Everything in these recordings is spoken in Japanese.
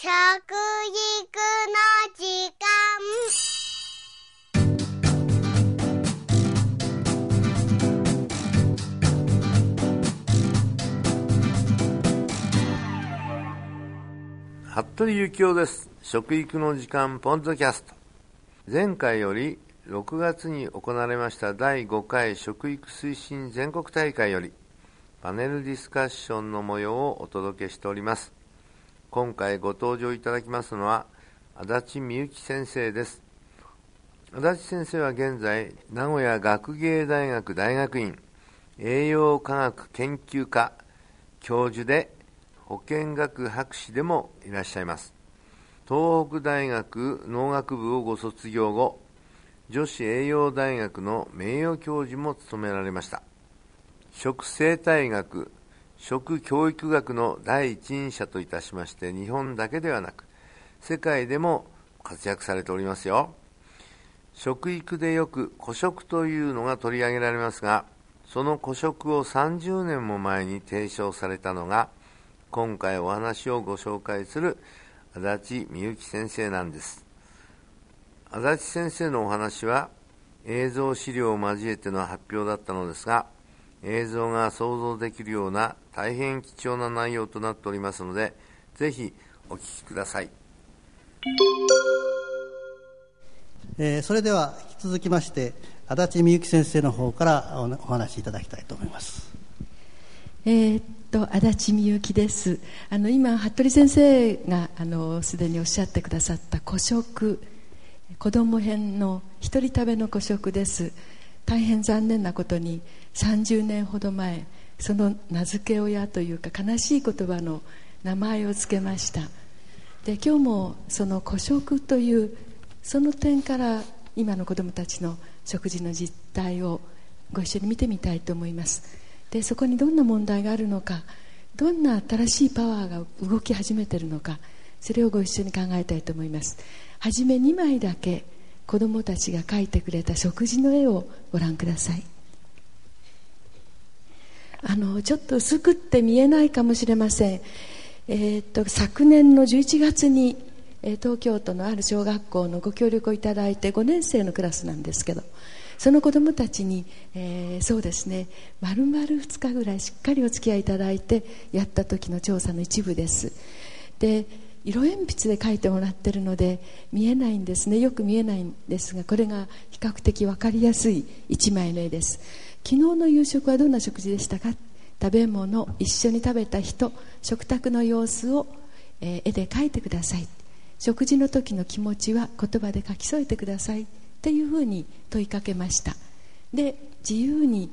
食育の時間。服部幸男です。食育の時間ポンドキャスト。前回より6月に行われました第5回食育推進全国大会よりパネルディスカッションの模様をお届けしております。今回ご登場いただきますのは足立美幸先生です。足立先生は現在名古屋学芸大学大学院栄養科学研究科教授で保健学博士でもいらっしゃいます。東北大学農学部をご卒業後女子栄養大学の名誉教授も務められました。食生態学食教育学の第一人者といたしまして日本だけではなく世界でも活躍されておりますよ。食育でよく古食というのが取り上げられますがその古食を30年も前に提唱されたのが今回お話をご紹介する足立美幸先生なんです。足立先生のお話は映像資料を交えての発表だったのですが映像が想像できるような大変貴重な内容となっておりますのでぜひお聞きください、えー、それでは引き続きまして足立美幸先生の方からお話しいただきたいと思います。えー、っと足立美幸です。あの今服部先生があのすでにおっしゃってくださった古食子ども編の一人食べの古食です大変残念なことに30年ほど前その名付け親というか悲しい言葉の名前を付けました。で今日もその古食というその点から今の子どもたちの食事の実態をご一緒に見てみたいと思います。でそこにどんな問題があるのかどんな新しいパワーが動き始めてるのかそれをご一緒に考えたいと思います。はじめ2枚だけ子供たちが描いてくれた食事の絵をご覧ください。あのちょっと薄くって見えないかもしれません、えー、っと昨年の11月に、え、東京都のある小学校のご協力をいただいて5年生のクラスなんですけどその子供たちに、えー、そうですね丸々2日ぐらいしっかりお付き合いいただいてやった時の調査の一部です。で色鉛筆で描いてもらってるので見えないんですね。よく見えないんですがこれが比較的分かりやすい1枚の絵です。昨日の夕食はどんな食事でしたか？食べ物一緒に食べた人食卓の様子を、えー、絵で描いてください。食事の時の気持ちは言葉で書き添えてくださいっていうふうに問いかけました。で自由に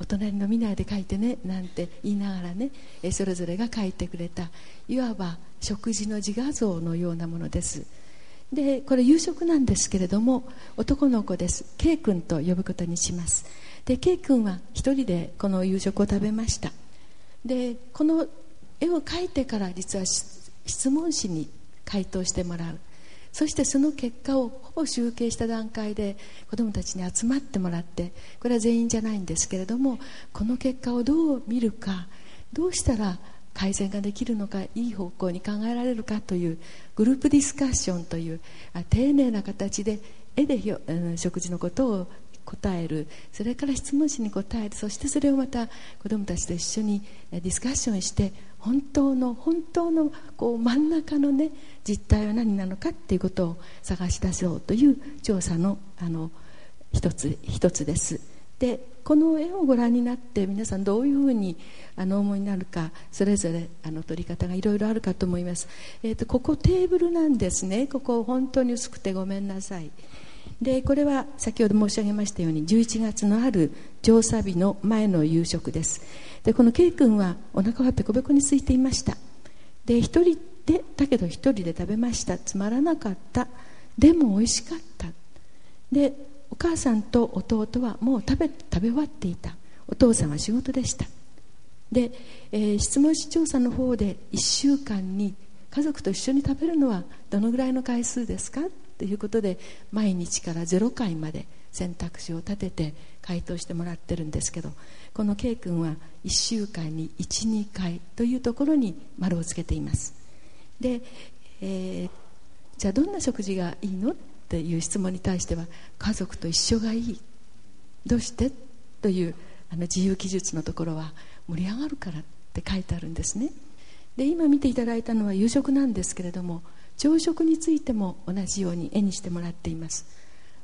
お隣の見ないで書いてねなんて言いながらねそれぞれが書いてくれたいわば食事の自画像のようなものです。でこれ夕食なんですけれども男の子です。K 君と呼ぶことにします。で K 君は一人でこの夕食を食べました。でこの絵を描いてから実は質問紙に回答してもらう。そしてその結果をほぼ集計した段階で子どもたちに集まってもらってこれは全員じゃないんですけれどもこの結果をどう見るかどうしたら改善ができるのかいい方向に考えられるかというグループディスカッションという丁寧な形で絵で食事のことを答えるそれから質問紙に答えるそしてそれをまた子どもたちと一緒にディスカッションして本当の本当のこう真ん中のね実態は何なのかっていうことを探し出そうという調査のあの一つ一つです。でこの絵をご覧になって皆さんどういうふうにあの思いになるかそれぞれあの撮り方がいろいろあるかと思います、えーと、ここテーブルなんですね。ここ本当に薄くてごめんなさい。でこれは先ほど申し上げましたように11月のある調査日の前の夕食です。でこの K 君はお腹はペコペコに空いていました。で一人でだけど一人で食べました。つまらなかった。でも美味しかった。でお母さんと弟はもう食べ食べ終わっていた。お父さんは仕事でした。で、えー、質問紙調査の方で1週間に家族と一緒に食べるのはどのぐらいの回数ですか？ということで毎日から0回まで選択肢を立てて回答してもらってるんですけどこの K 君は1週間に12回というところに丸をつけています。でえーじゃあどんな食事がいいのっていう質問に対しては家族と一緒がいい。どうして？というあの自由記述のところは盛り上がるからって書いてあるんですね。で今見ていただいたのは夕食なんですけれども朝食についても同じように絵にしてもらっています。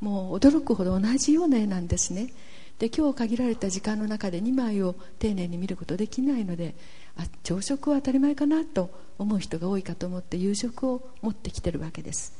もう驚くほど同じような絵なんですね。で今日限られた時間の中で2枚を丁寧に見ることできないのであ朝食は当たり前かなと思う人が多いかと思って夕食を持ってきてるわけです。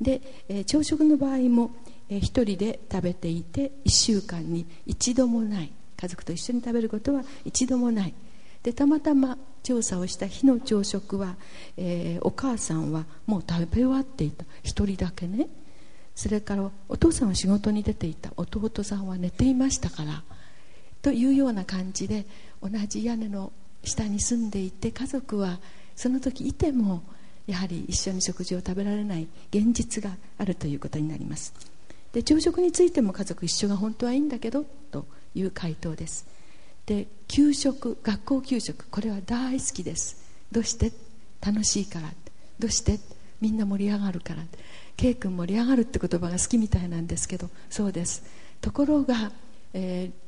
で、えー朝食の場合も、えー一人で食べていて1週間に一度もない。家族と一緒に食べることは一度もない。でたまたま調査をした日の朝食は、えーお母さんはもう食べ終わっていた。一人だけね。それからお父さんは仕事に出ていた。弟さんは寝ていましたから。というような感じで同じ屋根の下に住んでいて家族はその時いてもやはり一緒に食事を食べられない現実があるということになります。で朝食についても家族一緒が本当はいいんだけどという回答です。で給食学校給食これは大好きです。どうして？楽しいから。どうして？みんな盛り上がるから。K 君盛り上がるって言葉が好きみたいなんですけどそうです。ところが、えー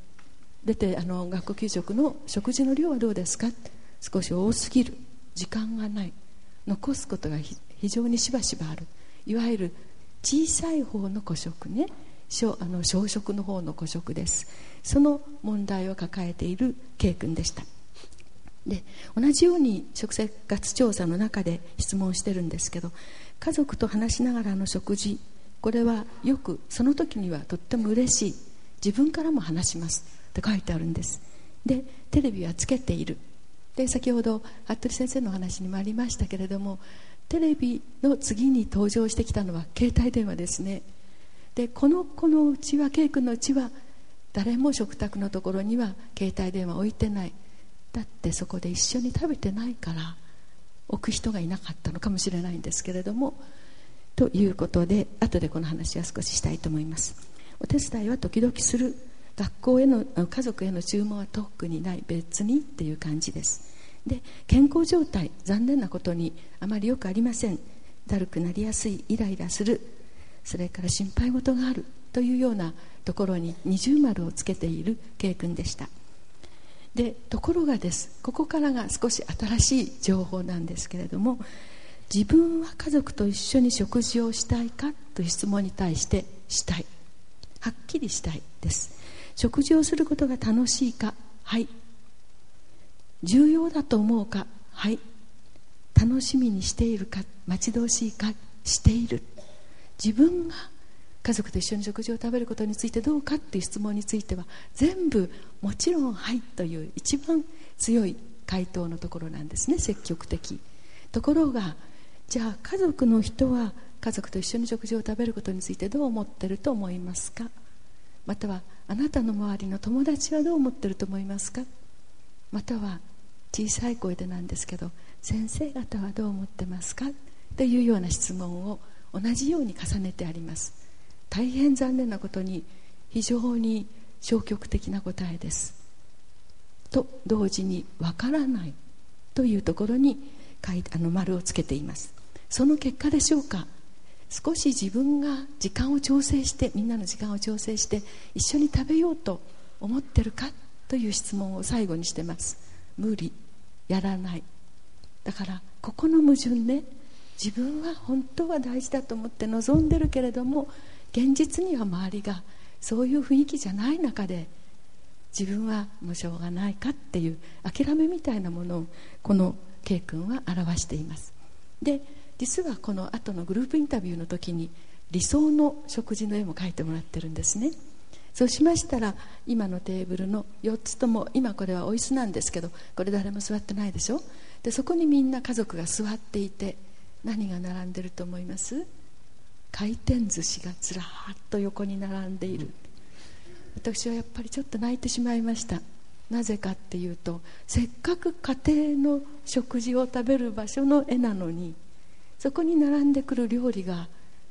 出てあの学校給食の食事の量はどうですか？少し多すぎる。時間がない。残すことが非常にしばしばある。いわゆる小さい方の個食ね。小あの小食の方の個食です。その問題を抱えている K 君でした。で同じように食生活調査の中で質問してるんですけど家族と話しながらの食事。これはよくその時にはとっても嬉しい。自分からも話します。って書いてあるんです。でテレビはつけている。で先ほど服部先生のお話にもありましたけれどもテレビの次に登場してきたのは携帯電話ですね。でこの子のうちは K 君のうちは誰も食卓のところには携帯電話置いてない。だってそこで一緒に食べてないから。置く人がいなかったのかもしれないんですけれどもということで後でこの話は少ししたいと思います。お手伝いは時々する学校への家族への注文は特にない別にっていう感じです。で健康状態残念なことにあまりよくありません。だるくなりやすいイライラする。それから心配事がある。というようなところに二重丸をつけている K 君でした。でところがです。ここからが少し新しい情報なんですけれども自分は家族と一緒に食事をしたいかという質問に対してしたい。はっきりしたいです。食事をすることが楽しいか。はい。重要だと思うか。はい。楽しみにしているか。待ち遠しいか。している。自分が家族と一緒に食事を食べることについてどうかっていう質問については全部もちろんはいという一番強い回答のところなんですね積極的。ところがじゃあ家族の人は家族と一緒に食事を食べることについてどう思ってると思いますか？またはあなたの周りの友達はどう思ってると思いますか？または小さい声でなんですけど先生方はどう思ってますか？というような質問を同じように重ねてあります。大変残念なことに非常に消極的な答えです。と同時にわからないというところに書いあの丸をつけています。その結果でしょうか。少し自分が時間を調整してみんなの時間を調整して一緒に食べようと思ってるか？という質問を最後にしてます。無理。やらない。だからここの矛盾ね。自分は本当は大事だと思って望んでるけれども現実には周りがそういう雰囲気じゃない中で自分はもうしょうがないかっていう諦めみたいなものをこの K 君は表しています。で実はこの後のグループインタビューの時に理想の食事の絵も描いてもらってるんですね。そうしましたら今のテーブルの4つとも今これはお椅子なんですけどこれ誰も座ってないでしょ？でそこにみんな家族が座っていて何が並んでると思います？回転寿司がずらっと横に並んでいる。私はやっぱりちょっと泣いてしまいました。なぜかっていうとせっかく家庭の食事を食べる場所の絵なのにそこに並んでくる料理が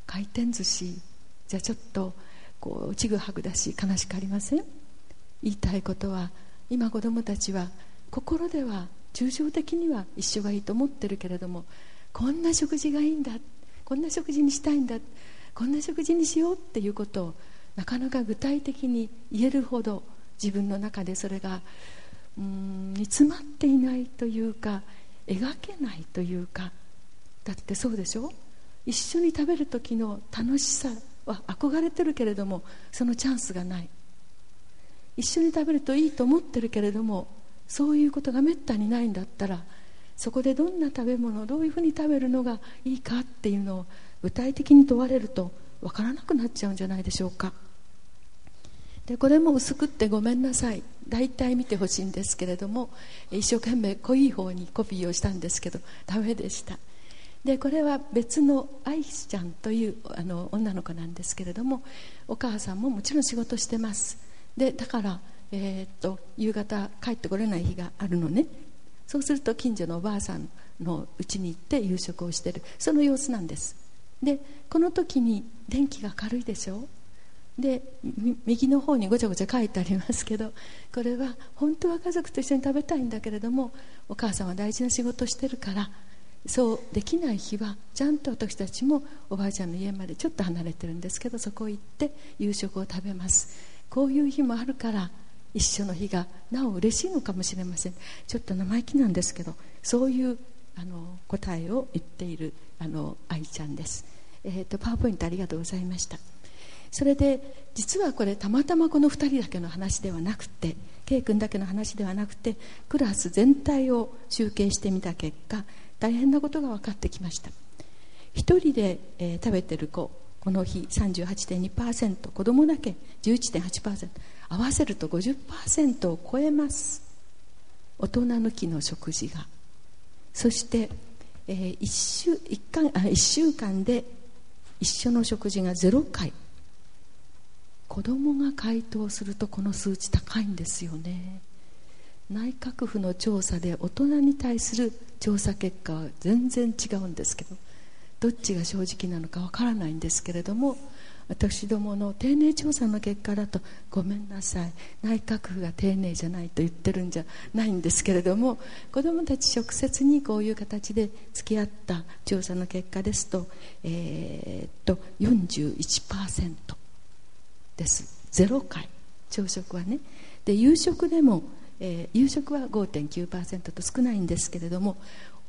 回転寿司じゃあちょっとこうちぐはぐだし悲しくありません？言いたいことは今子供たちは心では抽象的には一緒がいいと思ってるけれどもこんな食事がいいんだってこんな食事にしたいんだ。こんな食事にしようっていうことをなかなか具体的に言えるほど自分の中でそれがうーん煮詰まっていないというか描けないというか。だってそうでしょ？一緒に食べる時の楽しさは憧れてるけれどもそのチャンスがない。一緒に食べるといいと思ってるけれどもそういうことがめったにないんだったらそこでどんな食べ物どういうふうに食べるのがいいかっていうのを具体的に問われると分からなくなっちゃうんじゃないでしょうか。でこれも薄くってごめんなさい。大体見てほしいんですけれども一生懸命濃い方にコピーをしたんですけどダメでした。でこれは別のアイスちゃんというあの女の子なんですけれどもお母さんももちろん仕事してます。でだから、えー、っと夕方帰ってこれない日があるのね。そうすると近所のおばあさんの家に行って夕食をしてる。その様子なんです。でこの時に電気が軽いでしょ？で右の方にごちゃごちゃ書いてありますけどこれは本当は家族と一緒に食べたいんだけれどもお母さんは大事な仕事してるからそうできない日はちゃんと私たちもおばあちゃんの家までちょっと離れてるんですけどそこ行って夕食を食べます。こういう日もあるから一緒の日がなお嬉しいのかもしれません。ちょっと生意気なんですけどそういうあの答えを言っているあの愛ちゃんです、えーとパワーポイントありがとうございました。それで実はこれたまたまこの2人だけの話ではなくて K 君だけの話ではなくてクラス全体を集計してみた結果大変なことが分かってきました。1人で、えー、食べてる子この日38.2%子供だけ11.8%合わせると50%を超えます。大人抜きの食事が。そして、えー、1, 週 1, 間あ1週間で一緒の食事が0回。子供が回答するとこの数値高いんですよね。内閣府の調査で大人に対する調査結果は全然違うんですけどどっちが正直なのかわからないんですけれども私どもの丁寧調査の結果だとごめんなさい。内閣府が丁寧じゃないと言ってるんじゃないんですけれども子どもたち直接にこういう形で付き合った調査の結果ですと,、えー、っと41%です。0回。朝食はね。で夕食でも、えー、夕食は5.9%と少ないんですけれども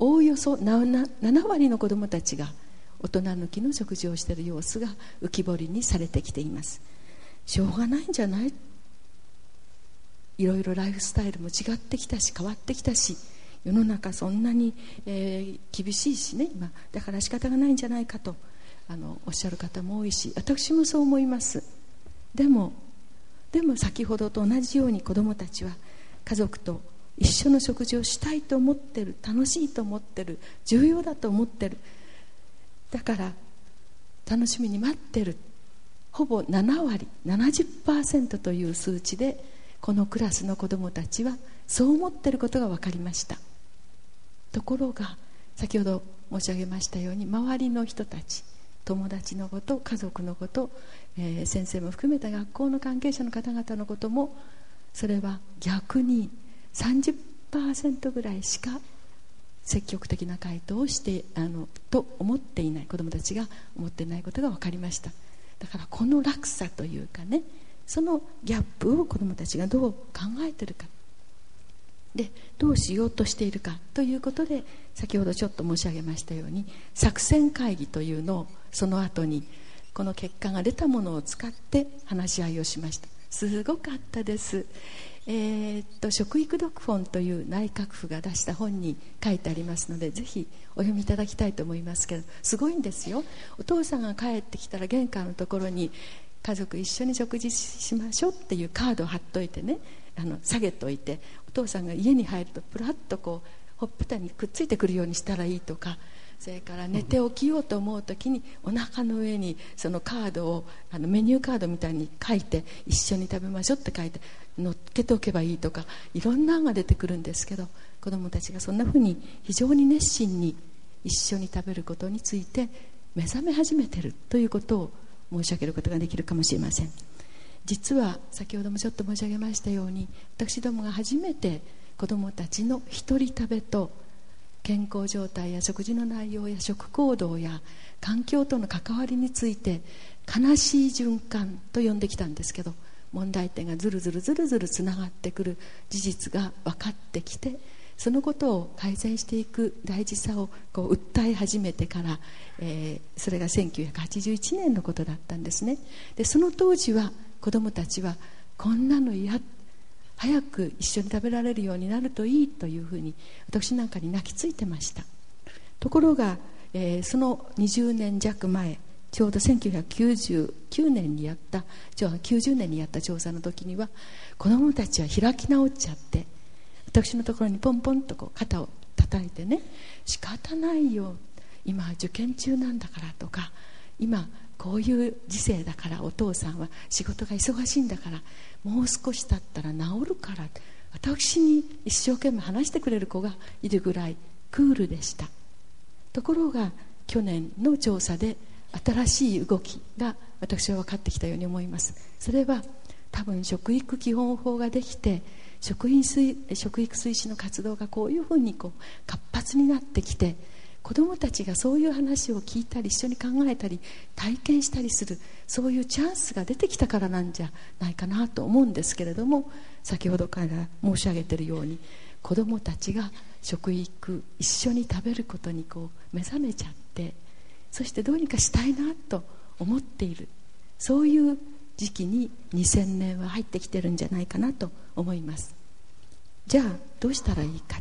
おおよそ 7, 7割の子どもたちが大人抜きの食事をしている様子が浮き彫りにされてきています。しょうがないんじゃない？いろいろライフスタイルも違ってきたし変わってきたし世の中そんなに、えー、厳しいしね今。だから仕方がないんじゃないかとあのおっしゃる方も多いし私もそう思います。でもでも先ほどと同じように子どもたちは家族と一緒の食事をしたいと思ってる楽しいと思ってる重要だと思ってる。だから楽しみに待ってる。ほぼ7割70%という数値でこのクラスの子どもたちはそう思ってることが分かりました。ところが先ほど申し上げましたように周りの人たち友達のこと家族のこと、えー、先生も含めた学校の関係者の方々のこともそれは逆に30%ぐらいしか積極的な回答をしてあのと思っていない子どもたちが思っていないことが分かりました。だからこの落差というかねそのギャップを子どもたちがどう考えてるか。でどうしようとしているかということで先ほどちょっと申し上げましたように作戦会議というのをその後にこの結果が出たものを使って話し合いをしました。すごかったです。えー、っと食育読本という内閣府が出した本に書いてありますのでぜひお読みいただきたいと思いますけどすごいんですよ。お父さんが帰ってきたら玄関のところに家族一緒に食事しましょうっていうカードを貼っといてねあの下げといてお父さんが家に入るとプラッとこうほっぺたにくっついてくるようにしたらいいとかそれから寝て起きようと思う時にお腹の上にそのカードをあのメニューカードみたいに書いて一緒に食べましょうって書いて乗っけておけばいいとかいろんな案が出てくるんですけど子どもたちがそんなふうに非常に熱心に一緒に食べることについて目覚め始めてるということを申し上げることができるかもしれません。実は先ほどもちょっと申し上げましたように私どもが初めて子どもたちの一人食べと健康状態や食事の内容や食行動や環境との関わりについて悲しい循環と呼んできたんですけど問題点がずるずるずるずるつながってくる事実が分かってきてそのことを改善していく大事さをこう訴え始めてから、えー、それが1981年のことだったんですね。でその当時は子どもたちはこんなの嫌早く一緒に食べられるようになるといいというふうに私なんかに泣きついてました。ところが、えー、その20年弱前ちょうど1999年にやった90年にやった調査の時には子どもたちは開き直っちゃって私のところにポンポンとこう肩を叩いてね仕方ないよ今受験中なんだからとか今こういう時世だからお父さんは仕事が忙しいんだからもう少し経ったら治るから私に一生懸命話してくれる子がいるぐらいクールでした。ところが去年の調査で新しい動きが私は分かってきたように思います。それは多分食育基本法ができて食品食育推進の活動がこういうふうにこう活発になってきて子どもたちがそういう話を聞いたり一緒に考えたり体験したりするそういうチャンスが出てきたからなんじゃないかなと思うんですけれども先ほどから申し上げているように子どもたちが食育一緒に食べることにこう目覚めちゃってそしてどうにかしたいなと思っている。そういう時期に2000年は入ってきてるんじゃないかなと思います。じゃあどうしたらいいか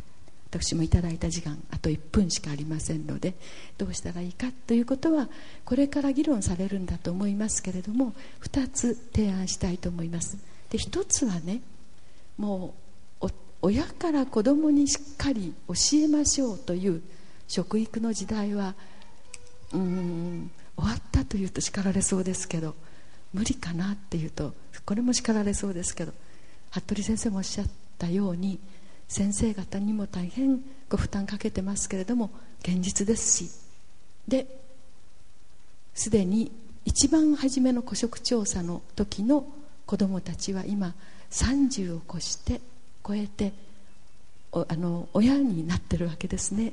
私もいただいた時間あと1分しかありませんのでどうしたらいいかということはこれから議論されるんだと思いますけれども2つ提案したいと思います。で1つはねもう親から子供にしっかり教えましょうという食育の時代はうん終わったというと叱られそうですけど無理かなっていうとこれも叱られそうですけど服部先生もおっしゃったように先生方にも大変ご負担かけてますけれども現実ですし。ですでに一番初めの古食調査の時の子どもたちは今30を越して超えてあの親になってるわけですね。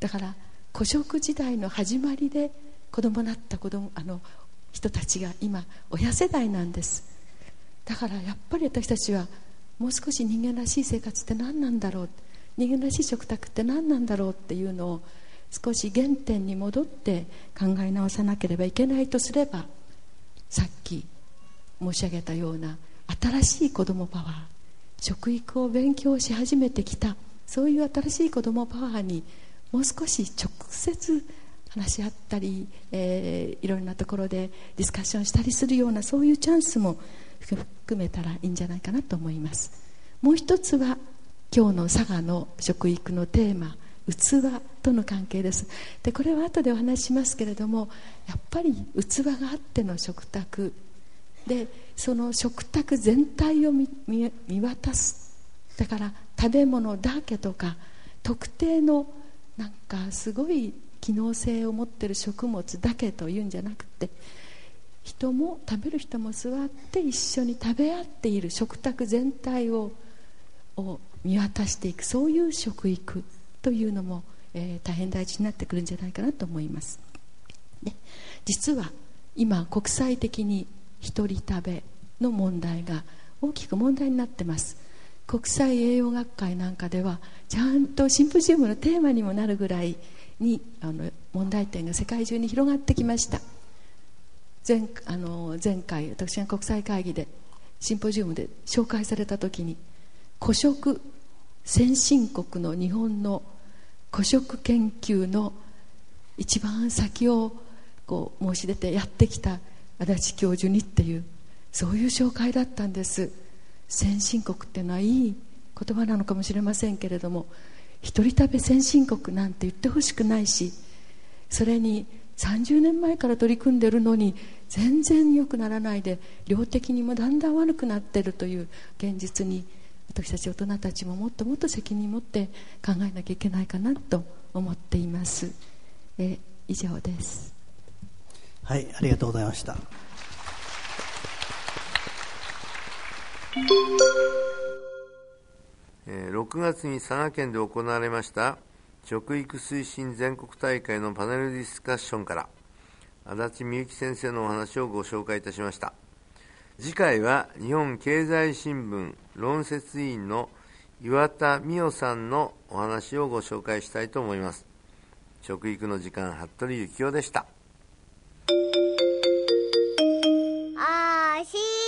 だから古食時代の始まりで子供なった子供あの人たちが今親世代なんです。だからやっぱり私たちはもう少し人間らしい生活って何なんだろう？人間らしい食卓って何なんだろうっていうのを少し原点に戻って考え直さなければいけないとすればさっき申し上げたような新しい子どもパワー食育を勉強し始めてきたそういう新しい子どもパワーにもう少し直接話し合ったり、えー、いろんなところでディスカッションしたりするようなそういうチャンスも含めたらいいんじゃないかなと思います。もう一つは今日の佐賀の食育のテーマ器との関係です。でこれは後でお話ししますけれどもやっぱり器があっての食卓。でその食卓全体を見渡す。だから食べ物だけとか特定のなんかすごい機能性を持ってる食物だけというんじゃなくて人も食べる人も座って一緒に食べ合っている食卓全体をを見渡していくそういう食育というのも、えー、大変大事になってくるんじゃないかなと思います。で実は今国際的に一人食べの問題が大きく問題になってます。国際栄養学会なんかではちゃんとシンポジウムのテーマにもなるぐらいにあの問題点が世界中に広がってきました。前あの前回私が国際会議でシンポジウムで紹介された時に古食先進国の日本の古食研究の一番先をこう申し出てやってきた足立教授にっていうそういう紹介だったんです。先進国っていうのはいい言葉なのかもしれませんけれども一人旅先進国なんて言ってほしくないしそれに30年前から取り組んでるのに全然良くならないで量的にもだんだん悪くなってるという現実に私たち大人たちももっともっと責任を持って考えなきゃいけないかなと思っています。え以上です。はいありがとうございました。え、6月に佐賀県で行われました食育推進全国大会のパネルディスカッションから足立美幸先生のお話をご紹介いたしました。次回は日本経済新聞論説委員の岩田美代さんのお話をご紹介したいと思います。食育の時間服部幸男でした。あし